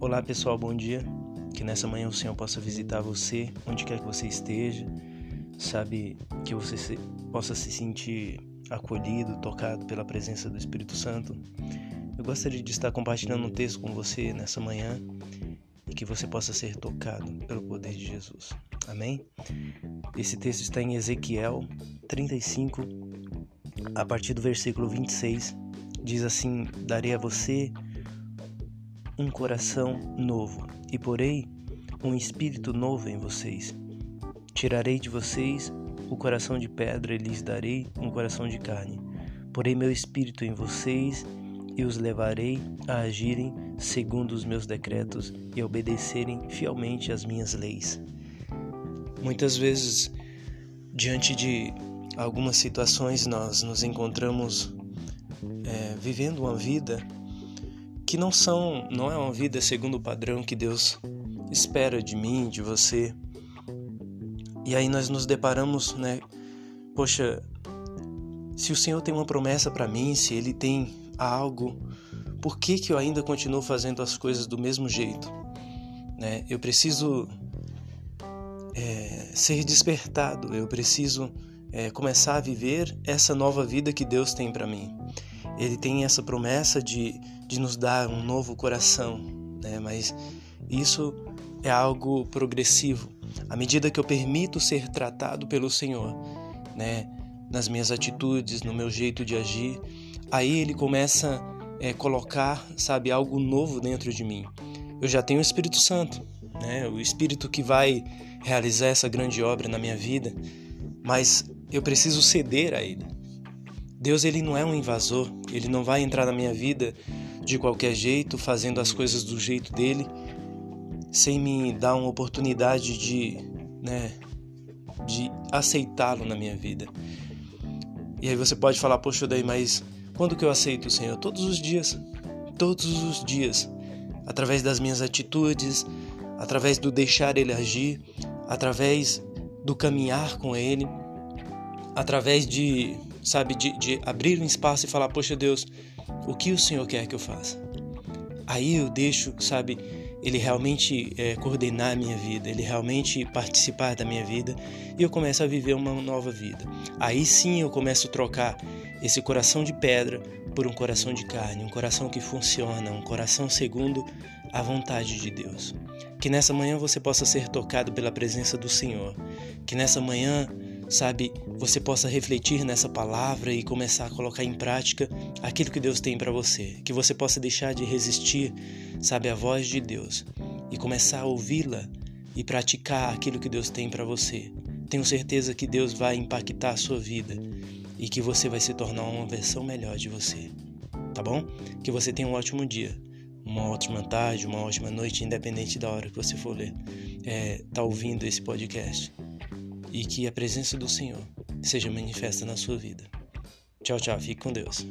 Olá pessoal, bom dia. Que nessa manhã o Senhor possa visitar você, onde quer que você esteja. Sabe, que você se, possa se sentir acolhido, tocado pela presença do Espírito Santo. Eu gostaria de estar compartilhando um texto com você nessa manhã e que você possa ser tocado pelo poder de Jesus. Amém? Esse texto está em Ezequiel 35, a partir do versículo 26. Diz assim: Darei a você um coração novo, e porei um espírito novo em vocês. Tirarei de vocês o coração de pedra e lhes darei um coração de carne. Porei meu espírito em vocês e os levarei a agirem segundo os meus decretos e a obedecerem fielmente às minhas leis. Muitas vezes, diante de algumas situações, nós nos encontramos é, vivendo uma vida que não são, não é uma vida segundo o padrão que Deus espera de mim, de você. E aí nós nos deparamos, né? Poxa, se o Senhor tem uma promessa para mim, se Ele tem algo, por que que eu ainda continuo fazendo as coisas do mesmo jeito? Né? Eu preciso é, ser despertado, eu preciso é, começar a viver essa nova vida que Deus tem para mim. Ele tem essa promessa de, de nos dar um novo coração, né? mas isso é algo progressivo. À medida que eu permito ser tratado pelo Senhor, né? nas minhas atitudes, no meu jeito de agir, aí Ele começa a é, colocar, sabe, algo novo dentro de mim. Eu já tenho o Espírito Santo, né? o Espírito que vai realizar essa grande obra na minha vida, mas eu preciso ceder a Ele. Deus ele não é um invasor, ele não vai entrar na minha vida de qualquer jeito, fazendo as coisas do jeito dele, sem me dar uma oportunidade de, né, de aceitá-lo na minha vida. E aí você pode falar, poxa, daí, mas quando que eu aceito o Senhor? Todos os dias. Todos os dias. Através das minhas atitudes, através do deixar Ele agir, através do caminhar com Ele, através de sabe, de, de abrir um espaço e falar: Poxa Deus, o que o Senhor quer que eu faça? Aí eu deixo, sabe, ele realmente é, coordenar a minha vida, ele realmente participar da minha vida e eu começo a viver uma nova vida. Aí sim eu começo a trocar esse coração de pedra por um coração de carne, um coração que funciona, um coração segundo a vontade de Deus. Que nessa manhã você possa ser tocado pela presença do Senhor. Que nessa manhã sabe, você possa refletir nessa palavra e começar a colocar em prática aquilo que Deus tem para você, que você possa deixar de resistir, sabe, à voz de Deus e começar a ouvi-la e praticar aquilo que Deus tem para você. Tenho certeza que Deus vai impactar a sua vida e que você vai se tornar uma versão melhor de você. Tá bom? Que você tenha um ótimo dia, uma ótima tarde, uma ótima noite, independente da hora que você for ler, é, tá ouvindo esse podcast e que a presença do Senhor seja manifesta na sua vida. Tchau, tchau. Fique com Deus.